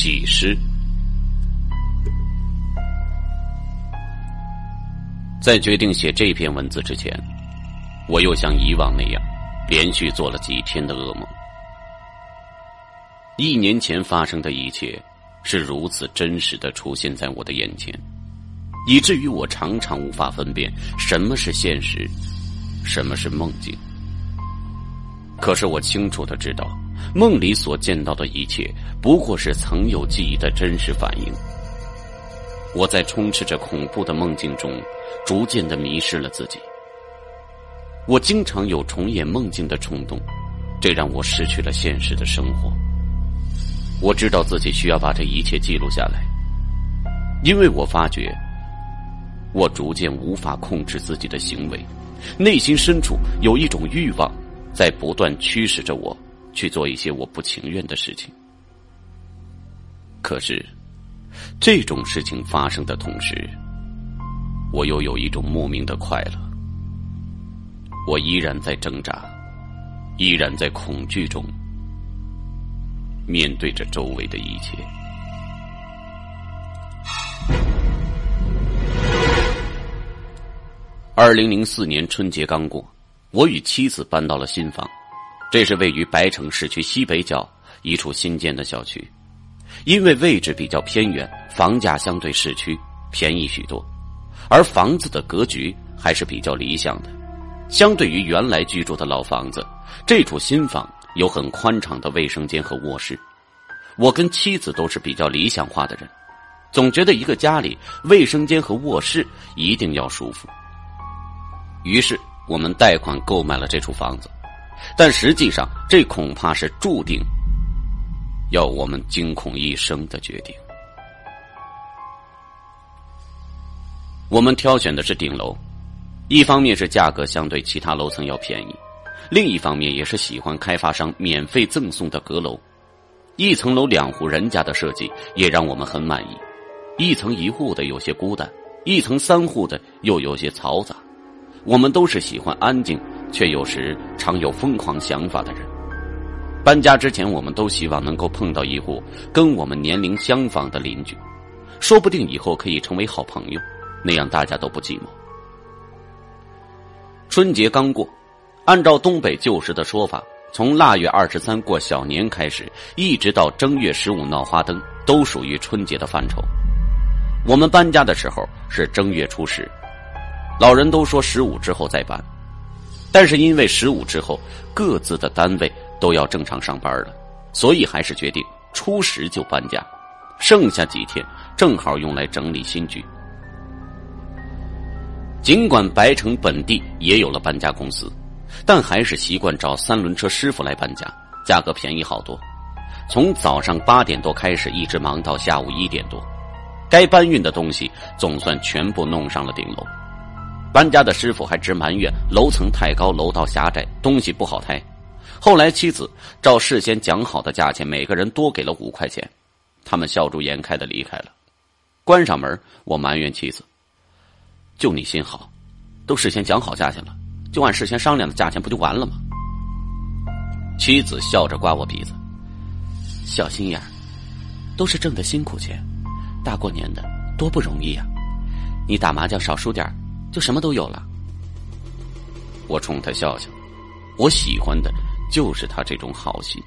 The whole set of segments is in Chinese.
启示。在决定写这篇文字之前，我又像以往那样，连续做了几天的噩梦。一年前发生的一切，是如此真实的出现在我的眼前，以至于我常常无法分辨什么是现实，什么是梦境。可是我清楚的知道，梦里所见到的一切，不过是曾有记忆的真实反应。我在充斥着恐怖的梦境中，逐渐的迷失了自己。我经常有重演梦境的冲动，这让我失去了现实的生活。我知道自己需要把这一切记录下来，因为我发觉，我逐渐无法控制自己的行为，内心深处有一种欲望，在不断驱使着我去做一些我不情愿的事情。可是。这种事情发生的同时，我又有一种莫名的快乐。我依然在挣扎，依然在恐惧中面对着周围的一切。二零零四年春节刚过，我与妻子搬到了新房，这是位于白城市区西北角一处新建的小区。因为位置比较偏远，房价相对市区便宜许多，而房子的格局还是比较理想的。相对于原来居住的老房子，这处新房有很宽敞的卫生间和卧室。我跟妻子都是比较理想化的人，总觉得一个家里卫生间和卧室一定要舒服。于是我们贷款购买了这处房子，但实际上这恐怕是注定。要我们惊恐一生的决定。我们挑选的是顶楼，一方面是价格相对其他楼层要便宜，另一方面也是喜欢开发商免费赠送的阁楼。一层楼两户人家的设计也让我们很满意，一层一户的有些孤单，一层三户的又有些嘈杂。我们都是喜欢安静，却有时常有疯狂想法的人。搬家之前，我们都希望能够碰到一户跟我们年龄相仿的邻居，说不定以后可以成为好朋友，那样大家都不寂寞。春节刚过，按照东北旧时的说法，从腊月二十三过小年开始，一直到正月十五闹花灯，都属于春节的范畴。我们搬家的时候是正月初十，老人都说十五之后再搬，但是因为十五之后各自的单位。都要正常上班了，所以还是决定初十就搬家，剩下几天正好用来整理新居。尽管白城本地也有了搬家公司，但还是习惯找三轮车师傅来搬家，价格便宜好多。从早上八点多开始，一直忙到下午一点多，该搬运的东西总算全部弄上了顶楼。搬家的师傅还直埋怨楼层太高，楼道狭窄，东西不好抬。后来，妻子照事先讲好的价钱，每个人多给了五块钱，他们笑逐颜开的离开了。关上门，我埋怨妻子：“就你心好，都事先讲好价钱了，就按事先商量的价钱不就完了吗？”妻子笑着刮我鼻子：“小心眼都是挣的辛苦钱，大过年的多不容易呀！你打麻将少输点就什么都有了。”我冲他笑笑：“我喜欢的。”就是他这种好心。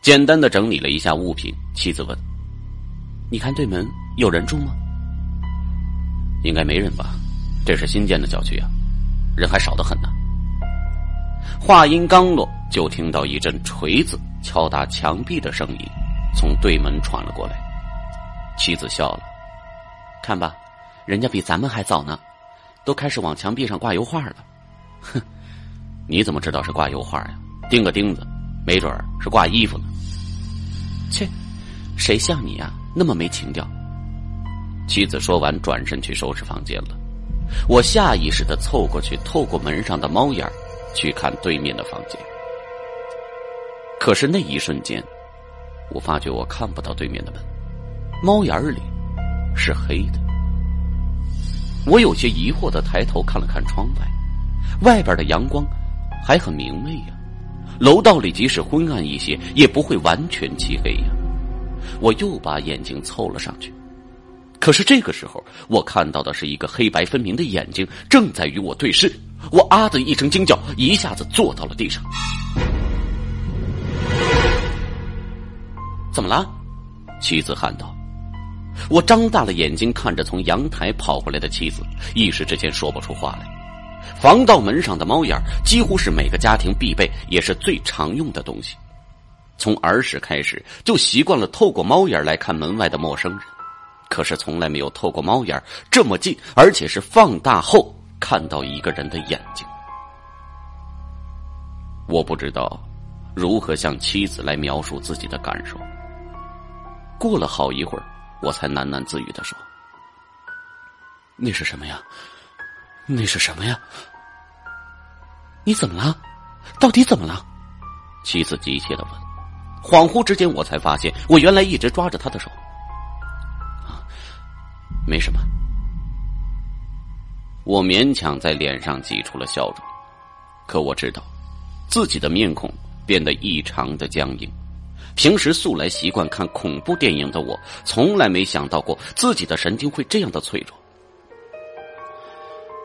简单的整理了一下物品，妻子问：“你看对门有人住吗？”“应该没人吧，这是新建的小区啊，人还少得很呢。”话音刚落，就听到一阵锤子敲打墙壁的声音从对门传了过来。妻子笑了：“看吧，人家比咱们还早呢，都开始往墙壁上挂油画了。”哼。你怎么知道是挂油画呀？钉个钉子，没准是挂衣服呢。切，谁像你呀，那么没情调。妻子说完，转身去收拾房间了。我下意识的凑过去，透过门上的猫眼去看对面的房间。可是那一瞬间，我发觉我看不到对面的门，猫眼里是黑的。我有些疑惑的抬头看了看窗外，外边的阳光。还很明媚呀，楼道里即使昏暗一些，也不会完全漆黑呀。我又把眼睛凑了上去，可是这个时候，我看到的是一个黑白分明的眼睛正在与我对视。我啊的一声惊叫，一下子坐到了地上。怎么了？妻子喊道。我张大了眼睛看着从阳台跑回来的妻子，一时之间说不出话来。防盗门上的猫眼几乎是每个家庭必备，也是最常用的东西。从儿时开始就习惯了透过猫眼来看门外的陌生人，可是从来没有透过猫眼这么近，而且是放大后看到一个人的眼睛。我不知道如何向妻子来描述自己的感受。过了好一会儿。我才喃喃自语的说：“那是什么呀？那是什么呀？你怎么了？到底怎么了？”妻子急切的问。恍惚之间，我才发现我原来一直抓着他的手。啊，没什么。我勉强在脸上挤出了笑容，可我知道，自己的面孔变得异常的僵硬。平时素来习惯看恐怖电影的我，从来没想到过自己的神经会这样的脆弱。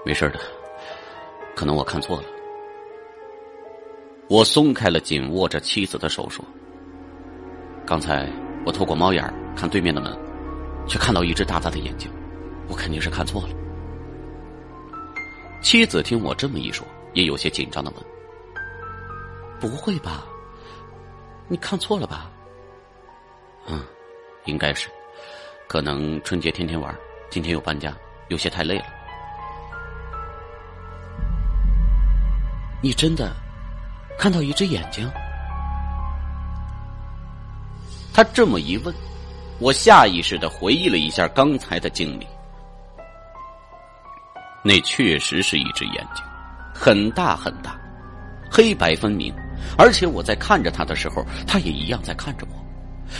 没事的，可能我看错了。我松开了紧握着妻子的手，说：“刚才我透过猫眼看对面的门，却看到一只大大的眼睛，我肯定是看错了。”妻子听我这么一说，也有些紧张的问：“不会吧？”你看错了吧？嗯，应该是，可能春节天天玩，今天又搬家，有些太累了。你真的看到一只眼睛？他这么一问，我下意识的回忆了一下刚才的经历。那确实是一只眼睛，很大很大，黑白分明。而且我在看着他的时候，他也一样在看着我，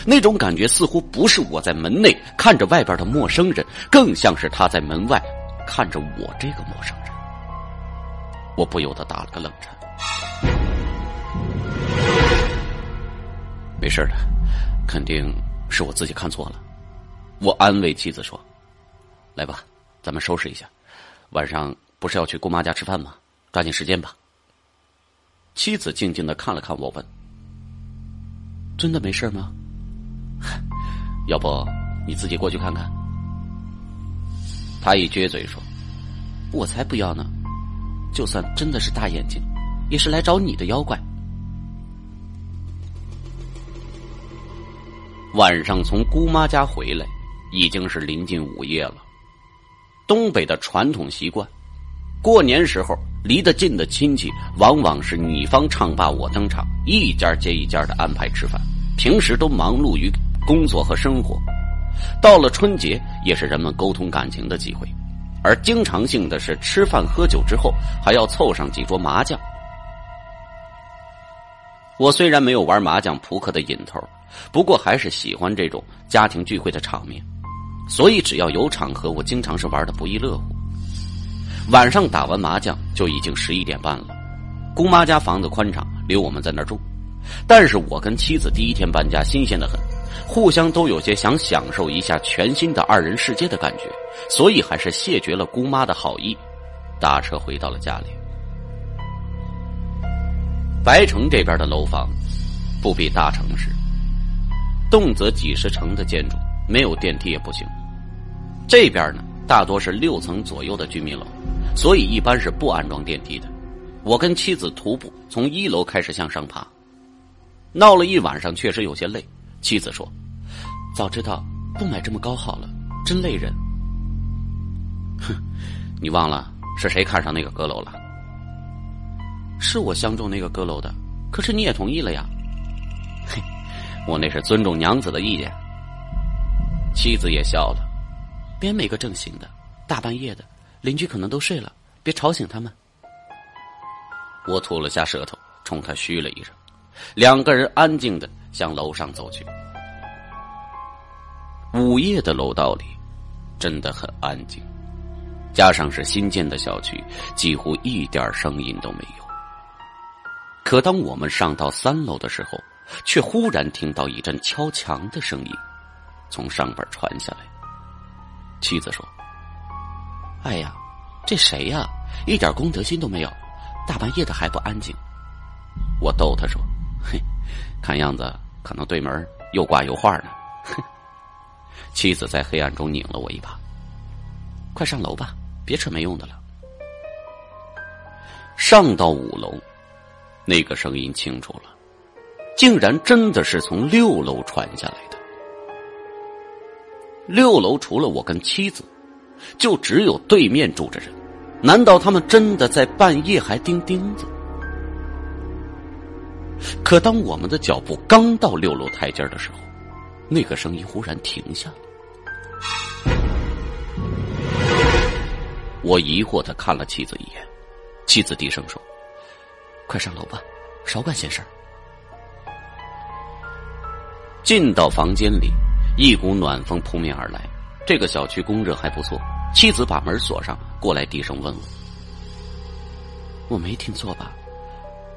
那种感觉似乎不是我在门内看着外边的陌生人，更像是他在门外看着我这个陌生人。我不由得打了个冷颤。没事的，肯定是我自己看错了。我安慰妻子说：“来吧，咱们收拾一下，晚上不是要去姑妈家吃饭吗？抓紧时间吧。”妻子静静的看了看我，问：“真的没事吗？要不你自己过去看看？”他一撅嘴说：“我才不要呢！就算真的是大眼睛，也是来找你的妖怪。”晚上从姑妈家回来，已经是临近午夜了。东北的传统习惯，过年时候。离得近的亲戚，往往是你方唱罢我登场，一家接一家的安排吃饭。平时都忙碌于工作和生活，到了春节也是人们沟通感情的机会。而经常性的是吃饭喝酒之后，还要凑上几桌麻将。我虽然没有玩麻将扑克的瘾头，不过还是喜欢这种家庭聚会的场面，所以只要有场合，我经常是玩的不亦乐乎。晚上打完麻将就已经十一点半了，姑妈家房子宽敞，留我们在那儿住。但是我跟妻子第一天搬家，新鲜的很，互相都有些想享受一下全新的二人世界的感觉，所以还是谢绝了姑妈的好意，打车回到了家里。白城这边的楼房不比大城市，动辄几十层的建筑，没有电梯也不行。这边呢，大多是六层左右的居民楼。所以一般是不安装电梯的。我跟妻子徒步从一楼开始向上爬，闹了一晚上，确实有些累。妻子说：“早知道不买这么高好了，真累人。”哼，你忘了是谁看上那个阁楼了？是我相中那个阁楼的，可是你也同意了呀。嘿，我那是尊重娘子的意见。妻子也笑了，别没个正形的，大半夜的。邻居可能都睡了，别吵醒他们。我吐了下舌头，冲他嘘了一声，两个人安静的向楼上走去。午夜的楼道里真的很安静，加上是新建的小区，几乎一点声音都没有。可当我们上到三楼的时候，却忽然听到一阵敲墙的声音从上边传下来。妻子说：“哎呀，这谁呀？一点公德心都没有，大半夜的还不安静。”我逗他说：“嘿，看样子可能对门又挂油画呢。”妻子在黑暗中拧了我一把：“快上楼吧，别扯没用的了。”上到五楼，那个声音清楚了，竟然真的是从六楼传下来的。六楼除了我跟妻子，就只有对面住着人。难道他们真的在半夜还钉钉子？可当我们的脚步刚到六楼台阶的时候，那个声音忽然停下了。我疑惑的看了妻子一眼，妻子低声说：“快上楼吧，少管闲事。”进到房间里，一股暖风扑面而来。这个小区供热还不错。妻子把门锁上，过来低声问我：“我没听错吧？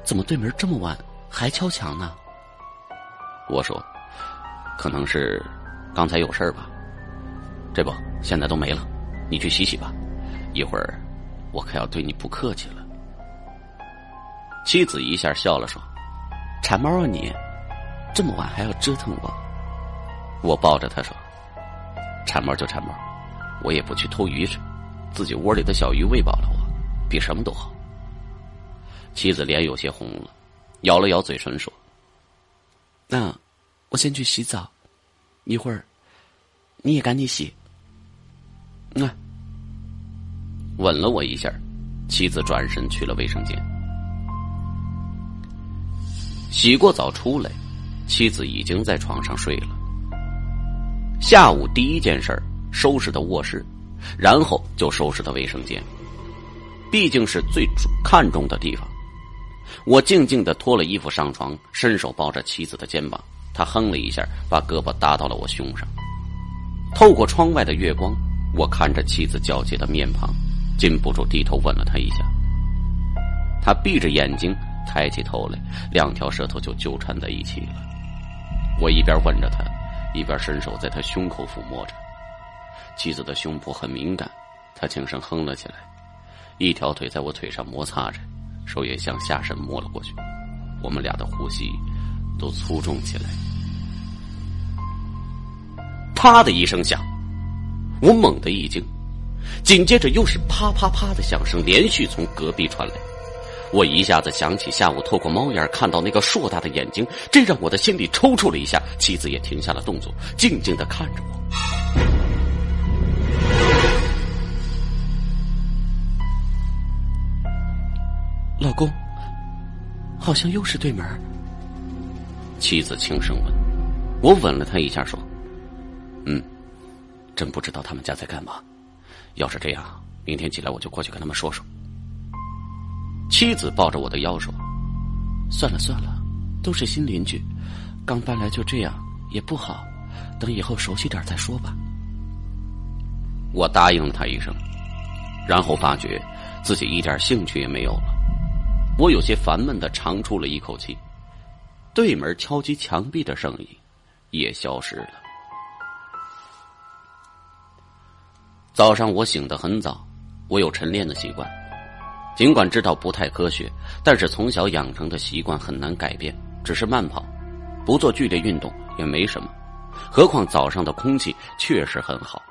怎么对门这么晚还敲墙呢？”我说：“可能是刚才有事儿吧。这不，现在都没了。你去洗洗吧。一会儿我可要对你不客气了。”妻子一下笑了，说：“馋猫啊你，这么晚还要折腾我。”我抱着他说：“馋猫就馋猫。”我也不去偷鱼吃，自己窝里的小鱼喂饱了我，比什么都好。妻子脸有些红了，咬了咬嘴唇说：“那我先去洗澡，一会儿你也赶紧洗。”那，吻了我一下，妻子转身去了卫生间。洗过澡出来，妻子已经在床上睡了。下午第一件事儿。收拾的卧室，然后就收拾的卫生间，毕竟是最看重的地方。我静静的脱了衣服上床，伸手抱着妻子的肩膀，她哼了一下，把胳膊搭到了我胸上。透过窗外的月光，我看着妻子皎洁的面庞，禁不住低头吻了她一下。她闭着眼睛，抬起头来，两条舌头就纠缠在一起了。我一边吻着她，一边伸手在他胸口抚摸着。妻子的胸脯很敏感，他轻声哼了起来，一条腿在我腿上摩擦着，手也向下身摸了过去。我们俩的呼吸都粗重起来。啪的一声响，我猛地一惊，紧接着又是啪啪啪的响声连续从隔壁传来。我一下子想起下午透过猫眼看到那个硕大的眼睛，这让我的心里抽搐了一下。妻子也停下了动作，静静的看着我。老公，好像又是对门。妻子轻声问，我吻了他一下，说：“嗯，真不知道他们家在干嘛。要是这样，明天起来我就过去跟他们说说。”妻子抱着我的腰说：“算了算了，都是新邻居，刚搬来就这样也不好，等以后熟悉点再说吧。”我答应了他一声，然后发觉自己一点兴趣也没有了。我有些烦闷的长出了一口气，对门敲击墙壁的声音也消失了。早上我醒得很早，我有晨练的习惯，尽管知道不太科学，但是从小养成的习惯很难改变。只是慢跑，不做剧烈运动也没什么，何况早上的空气确实很好。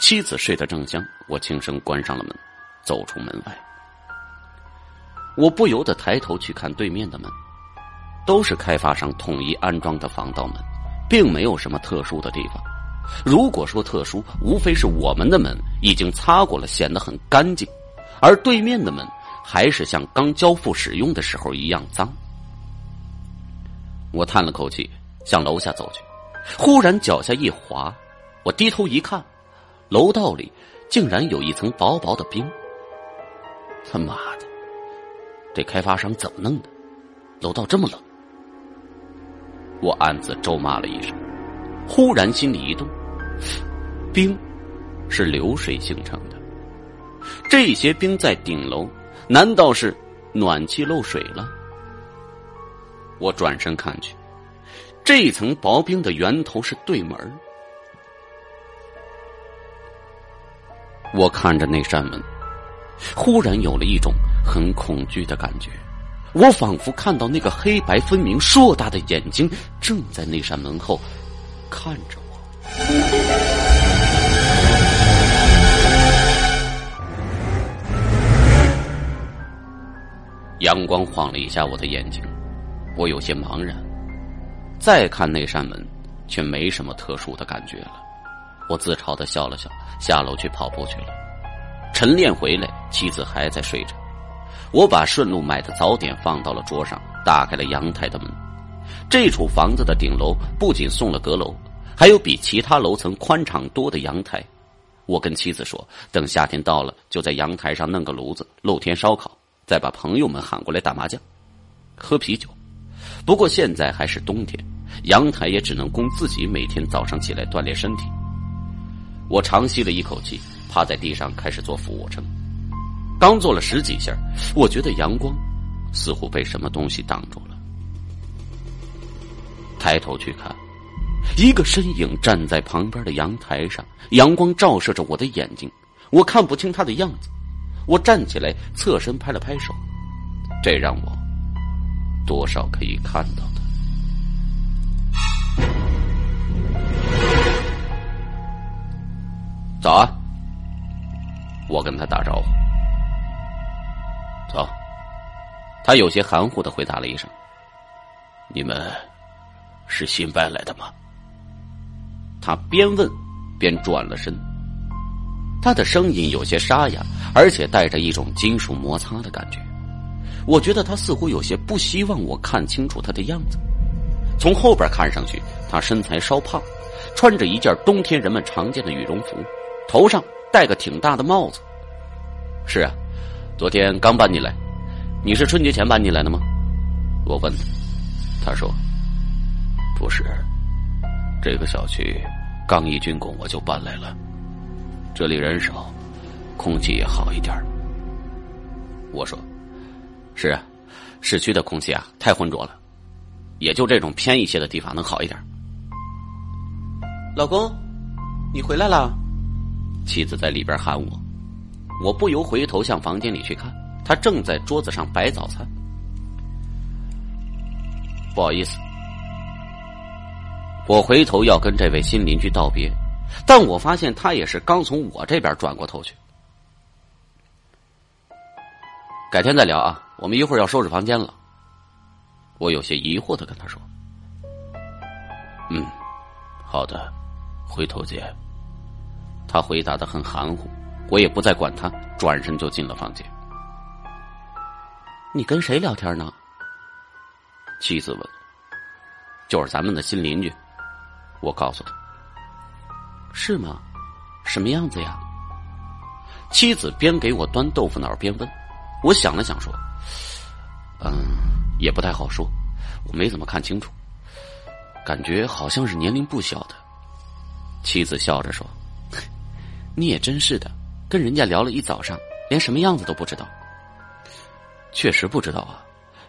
妻子睡得正香，我轻声关上了门，走出门外。我不由得抬头去看对面的门，都是开发商统一安装的防盗门，并没有什么特殊的地方。如果说特殊，无非是我们的门已经擦过了，显得很干净，而对面的门还是像刚交付使用的时候一样脏。我叹了口气，向楼下走去，忽然脚下一滑，我低头一看，楼道里竟然有一层薄薄的冰。他妈的！这开发商怎么弄的？楼道这么冷，我暗自咒骂了一声，忽然心里一动，冰是流水形成的，这些冰在顶楼，难道是暖气漏水了？我转身看去，这层薄冰的源头是对门。我看着那扇门，忽然有了一种很恐惧的感觉。我仿佛看到那个黑白分明、硕大的眼睛正在那扇门后看着我。阳光晃了一下我的眼睛，我有些茫然。再看那扇门，却没什么特殊的感觉了。我自嘲的笑了笑，下楼去跑步去了。晨练回来，妻子还在睡着。我把顺路买的早点放到了桌上，打开了阳台的门。这处房子的顶楼不仅送了阁楼，还有比其他楼层宽敞多的阳台。我跟妻子说，等夏天到了，就在阳台上弄个炉子，露天烧烤。再把朋友们喊过来打麻将、喝啤酒。不过现在还是冬天，阳台也只能供自己每天早上起来锻炼身体。我长吸了一口气，趴在地上开始做俯卧撑。刚做了十几下，我觉得阳光似乎被什么东西挡住了。抬头去看，一个身影站在旁边的阳台上，阳光照射着我的眼睛，我看不清他的样子。我站起来，侧身拍了拍手，这让我多少可以看到的。早啊！我跟他打招呼。走。他有些含糊的回答了一声：“你们是新搬来的吗？”他边问边转了身。他的声音有些沙哑，而且带着一种金属摩擦的感觉。我觉得他似乎有些不希望我看清楚他的样子。从后边看上去，他身材稍胖，穿着一件冬天人们常见的羽绒服，头上戴个挺大的帽子。是啊，昨天刚搬进来。你是春节前搬进来的吗？我问他，他说：“不是，这个小区刚一竣工我就搬来了。”这里人少，空气也好一点我说：“是啊，市区的空气啊太浑浊了，也就这种偏一些的地方能好一点。”老公，你回来了。妻子在里边喊我，我不由回头向房间里去看，她正在桌子上摆早餐。不好意思，我回头要跟这位新邻居道别。但我发现他也是刚从我这边转过头去。改天再聊啊，我们一会儿要收拾房间了。我有些疑惑的跟他说：“嗯，好的，回头见。”他回答的很含糊，我也不再管他，转身就进了房间。你跟谁聊天呢？妻子问。就是咱们的新邻居，我告诉他。是吗？什么样子呀？妻子边给我端豆腐脑边问。我想了想说：“嗯，也不太好说，我没怎么看清楚，感觉好像是年龄不小的。”妻子笑着说：“ 你也真是的，跟人家聊了一早上，连什么样子都不知道。”确实不知道啊，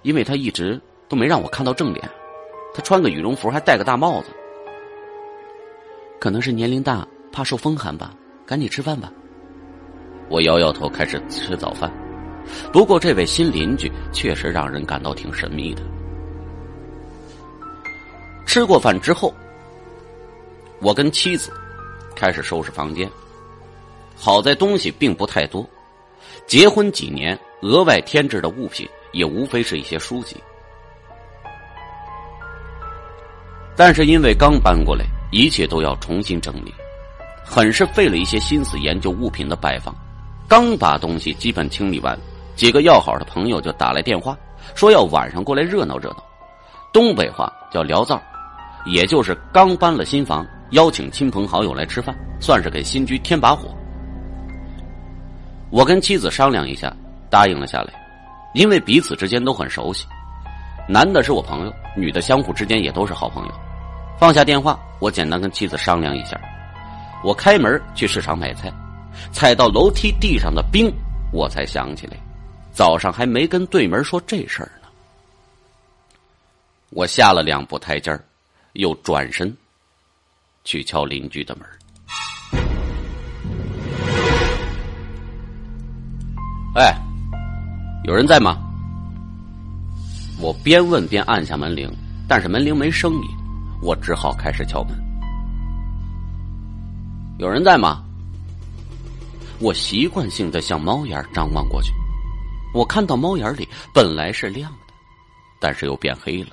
因为他一直都没让我看到正脸，他穿个羽绒服，还戴个大帽子。可能是年龄大，怕受风寒吧。赶紧吃饭吧。我摇摇头，开始吃早饭。不过这位新邻居确实让人感到挺神秘的。吃过饭之后，我跟妻子开始收拾房间。好在东西并不太多，结婚几年，额外添置的物品也无非是一些书籍。但是因为刚搬过来。一切都要重新整理，很是费了一些心思研究物品的摆放。刚把东西基本清理完，几个要好的朋友就打来电话，说要晚上过来热闹热闹。东北话叫聊灶，也就是刚搬了新房，邀请亲朋好友来吃饭，算是给新居添把火。我跟妻子商量一下，答应了下来，因为彼此之间都很熟悉，男的是我朋友，女的相互之间也都是好朋友。放下电话，我简单跟妻子商量一下。我开门去市场买菜，踩到楼梯地上的冰，我才想起来，早上还没跟对门说这事儿呢。我下了两步台阶，又转身去敲邻居的门。哎，有人在吗？我边问边按下门铃，但是门铃没声音，我只好开始敲门。有人在吗？我习惯性的向猫眼张望过去，我看到猫眼里本来是亮的，但是又变黑了。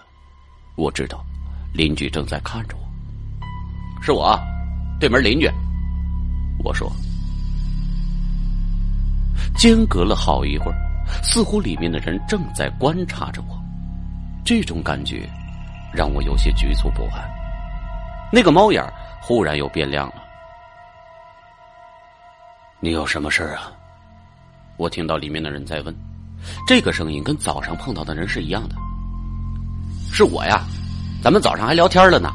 我知道邻居正在看着我，是我，对门邻居。我说，间隔了好一会儿，似乎里面的人正在观察着我。这种感觉让我有些局促不安。那个猫眼忽然又变亮了。你有什么事啊？我听到里面的人在问，这个声音跟早上碰到的人是一样的。是我呀，咱们早上还聊天了呢。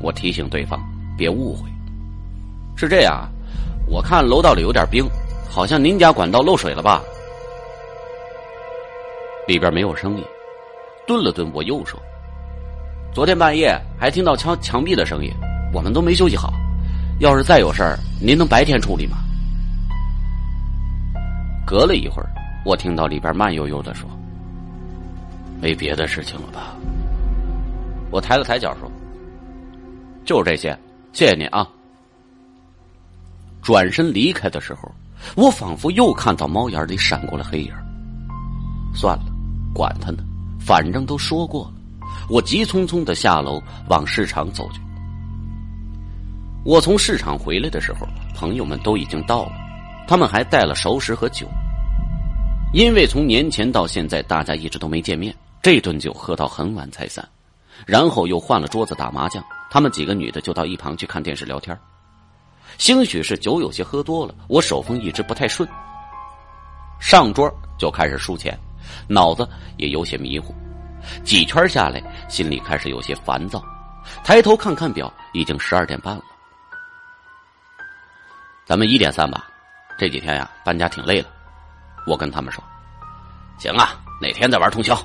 我提醒对方别误会。是这样，我看楼道里有点冰，好像您家管道漏水了吧？里边没有声音，顿了顿，我又说：“昨天半夜还听到敲墙壁的声音，我们都没休息好。”要是再有事儿，您能白天处理吗？隔了一会儿，我听到里边慢悠悠的说：“没别的事情了吧？”我抬了抬脚说：“就是这些，谢谢你啊。”转身离开的时候，我仿佛又看到猫眼里闪过了黑影。算了，管他呢，反正都说过了。我急匆匆的下楼往市场走去。我从市场回来的时候，朋友们都已经到了，他们还带了熟食和酒。因为从年前到现在，大家一直都没见面，这顿酒喝到很晚才散，然后又换了桌子打麻将。他们几个女的就到一旁去看电视聊天。兴许是酒有些喝多了，我手风一直不太顺，上桌就开始输钱，脑子也有些迷糊。几圈下来，心里开始有些烦躁，抬头看看表，已经十二点半了。咱们一点散吧，这几天呀搬家挺累了。我跟他们说：“行啊，哪天再玩通宵。”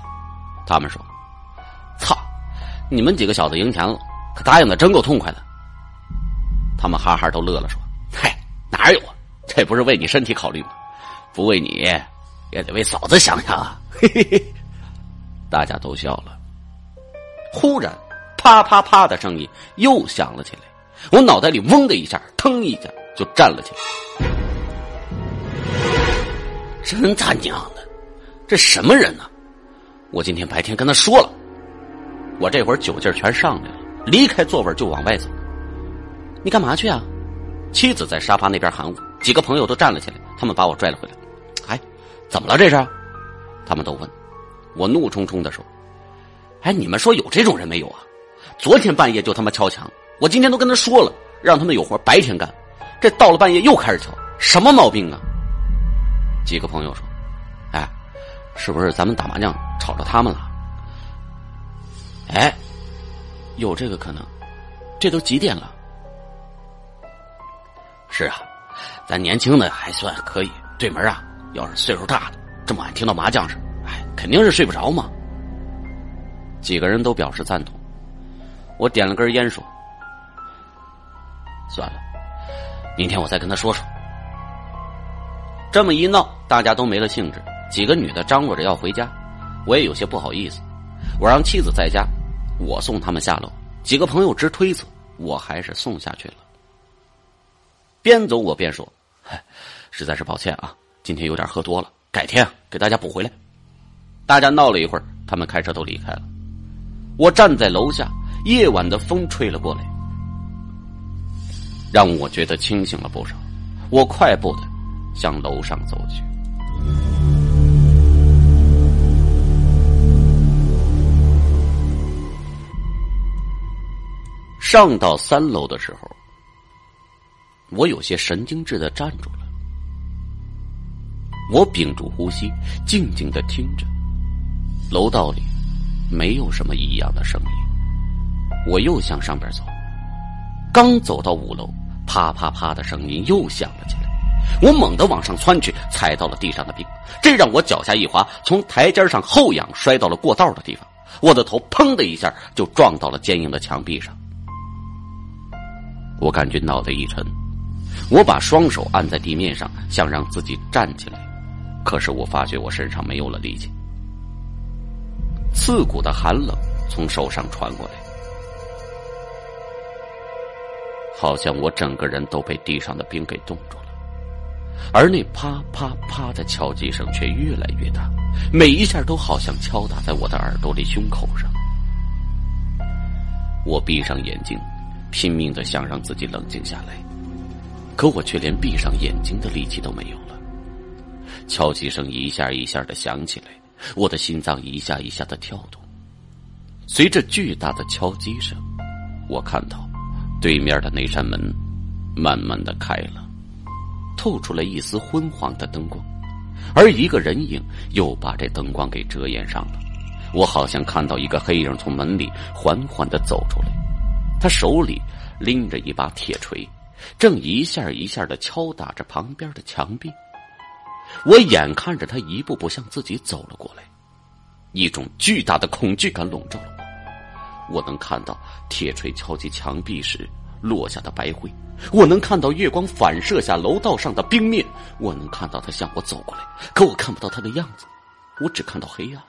他们说：“操，你们几个小子赢钱了，可答应的真够痛快的。”他们哈哈都乐了，说：“嗨，哪有啊？这不是为你身体考虑吗？不为你，也得为嫂子想想啊！”嘿嘿嘿，大家都笑了。忽然，啪啪啪的声音又响了起来，我脑袋里嗡的一下，腾一下。就站了起来，真他娘的，这什么人呢？我今天白天跟他说了，我这会儿酒劲全上来了，离开座位就往外走。你干嘛去啊？妻子在沙发那边喊我，几个朋友都站了起来，他们把我拽了回来。哎，怎么了这是？他们都问。我怒冲冲的说：“哎，你们说有这种人没有啊？昨天半夜就他妈敲墙，我今天都跟他说了，让他们有活白天干。”这到了半夜又开始敲，什么毛病啊？几个朋友说：“哎，是不是咱们打麻将吵着他们了？”哎，有这个可能。这都几点了？是啊，咱年轻的还算可以。对门啊，要是岁数大的，这么晚听到麻将声，哎，肯定是睡不着嘛。几个人都表示赞同。我点了根烟说：“算了。”明天我再跟他说说。这么一闹，大家都没了兴致。几个女的张罗着要回家，我也有些不好意思。我让妻子在家，我送他们下楼。几个朋友直推辞，我还是送下去了。边走我边说：“ 实在是抱歉啊，今天有点喝多了，改天给大家补回来。”大家闹了一会儿，他们开车都离开了。我站在楼下，夜晚的风吹了过来。让我觉得清醒了不少，我快步的向楼上走去。上到三楼的时候，我有些神经质的站住了。我屏住呼吸，静静的听着，楼道里没有什么异样的声音。我又向上边走。刚走到五楼，啪啪啪的声音又响了起来。我猛地往上窜去，踩到了地上的冰，这让我脚下一滑，从台阶上后仰，摔到了过道的地方。我的头砰的一下就撞到了坚硬的墙壁上。我感觉脑袋一沉，我把双手按在地面上，想让自己站起来，可是我发觉我身上没有了力气，刺骨的寒冷从手上传过来，好像我整个人都被地上的冰给冻住。而那啪啪啪的敲击声却越来越大，每一下都好像敲打在我的耳朵里、胸口上。我闭上眼睛，拼命的想让自己冷静下来，可我却连闭上眼睛的力气都没有了。敲击声一下一下的响起来，我的心脏一下一下的跳动。随着巨大的敲击声，我看到对面的那扇门慢慢的开了。透出了一丝昏黄的灯光，而一个人影又把这灯光给遮掩上了。我好像看到一个黑影从门里缓缓的走出来，他手里拎着一把铁锤，正一下一下的敲打着旁边的墙壁。我眼看着他一步步向自己走了过来，一种巨大的恐惧感笼罩了我。我能看到铁锤敲击墙壁时落下的白灰。我能看到月光反射下楼道上的冰面，我能看到他向我走过来，可我看不到他的样子，我只看到黑暗。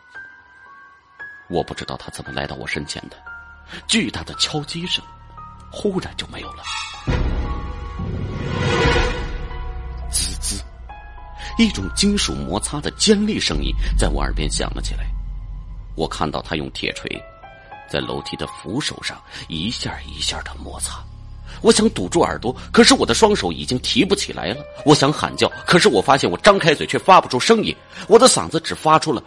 我不知道他怎么来到我身前的，巨大的敲击声忽然就没有了，滋滋，一种金属摩擦的尖利声音在我耳边响了起来。我看到他用铁锤在楼梯的扶手上一下一下的摩擦。我想堵住耳朵，可是我的双手已经提不起来了。我想喊叫，可是我发现我张开嘴却发不出声音，我的嗓子只发出了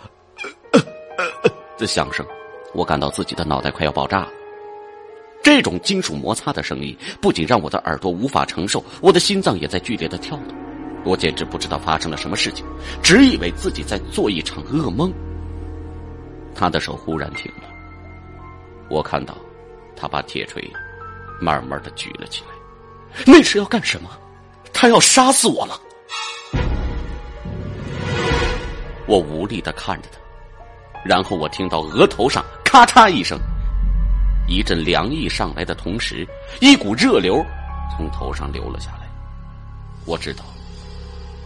的响声。我感到自己的脑袋快要爆炸了。这种金属摩擦的声音不仅让我的耳朵无法承受，我的心脏也在剧烈的跳动。我简直不知道发生了什么事情，只以为自己在做一场噩梦。他的手忽然停了，我看到他把铁锤。慢慢的举了起来，那是要干什么？他要杀死我了！我无力的看着他，然后我听到额头上咔嚓一声，一阵凉意上来的同时，一股热流从头上流了下来。我知道，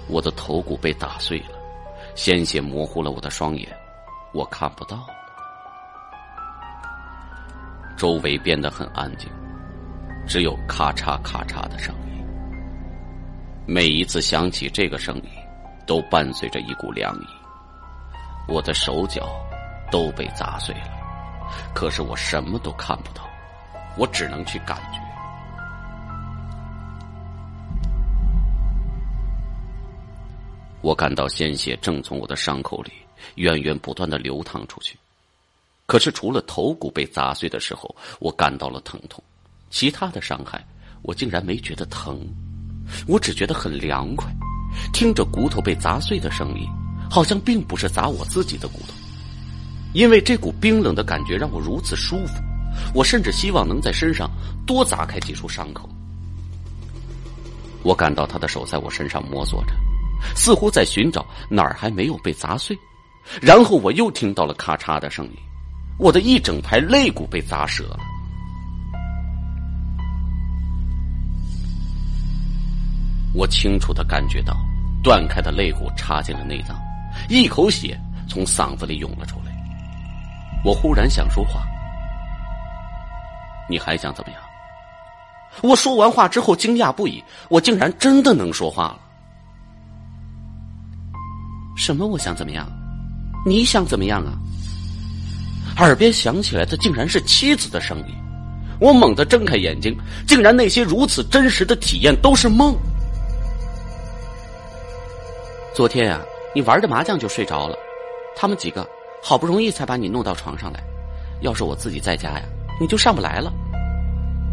我的头骨被打碎了，鲜血模糊了我的双眼，我看不到了。周围变得很安静。只有咔嚓咔嚓的声音，每一次响起这个声音，都伴随着一股凉意。我的手脚都被砸碎了，可是我什么都看不到，我只能去感觉。我感到鲜血正从我的伤口里源源不断的流淌出去，可是除了头骨被砸碎的时候，我感到了疼痛。其他的伤害，我竟然没觉得疼，我只觉得很凉快。听着骨头被砸碎的声音，好像并不是砸我自己的骨头，因为这股冰冷的感觉让我如此舒服。我甚至希望能在身上多砸开几处伤口。我感到他的手在我身上摸索着，似乎在寻找哪儿还没有被砸碎。然后我又听到了咔嚓的声音，我的一整排肋骨被砸折了。我清楚的感觉到，断开的肋骨插进了内脏，一口血从嗓子里涌了出来。我忽然想说话，你还想怎么样？我说完话之后惊讶不已，我竟然真的能说话了。什么？我想怎么样？你想怎么样啊？耳边响起来的竟然是妻子的声音，我猛地睁开眼睛，竟然那些如此真实的体验都是梦。昨天呀，你玩着麻将就睡着了，他们几个好不容易才把你弄到床上来。要是我自己在家呀，你就上不来了。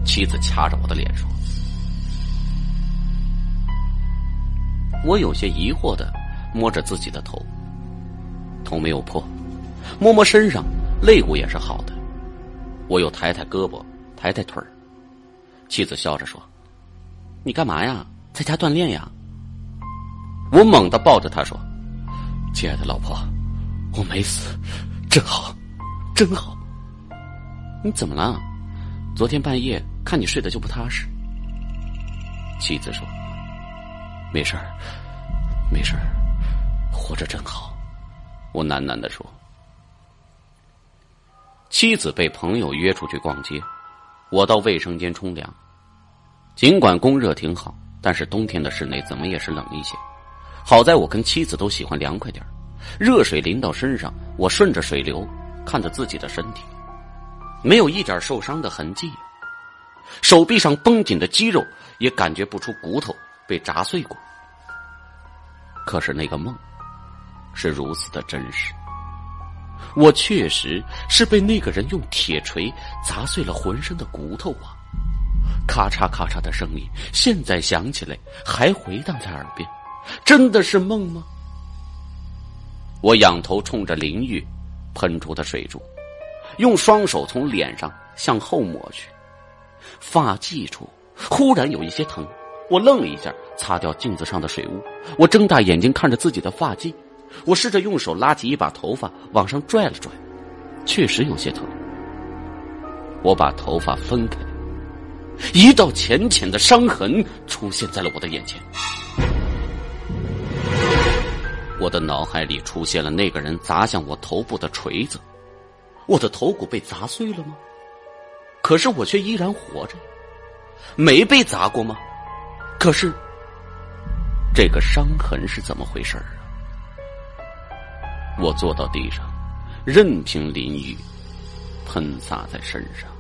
妻子掐着我的脸说：“我有些疑惑的摸着自己的头，头没有破，摸摸身上肋骨也是好的。我又抬抬胳膊，抬抬腿儿。妻子笑着说：‘你干嘛呀？在家锻炼呀？’”我猛地抱着他说：“亲爱的老婆，我没死，真好。真好。你怎么了？昨天半夜看你睡得就不踏实。妻子说：“没事儿，没事儿，活着真好。”我喃喃的说。妻子被朋友约出去逛街，我到卫生间冲凉。尽管供热挺好，但是冬天的室内怎么也是冷一些。好在我跟妻子都喜欢凉快点热水淋到身上，我顺着水流看着自己的身体，没有一点受伤的痕迹，手臂上绷紧的肌肉也感觉不出骨头被砸碎过。可是那个梦是如此的真实，我确实是被那个人用铁锤砸碎了浑身的骨头啊！咔嚓咔嚓的声音，现在想起来还回荡在耳边。真的是梦吗？我仰头冲着淋浴喷出的水柱，用双手从脸上向后抹去，发髻处忽然有一些疼，我愣了一下，擦掉镜子上的水雾。我睁大眼睛看着自己的发髻，我试着用手拉起一把头发往上拽了拽，确实有些疼。我把头发分开，一道浅浅的伤痕出现在了我的眼前。我的脑海里出现了那个人砸向我头部的锤子，我的头骨被砸碎了吗？可是我却依然活着，没被砸过吗？可是这个伤痕是怎么回事啊？我坐到地上，任凭淋雨喷洒在身上。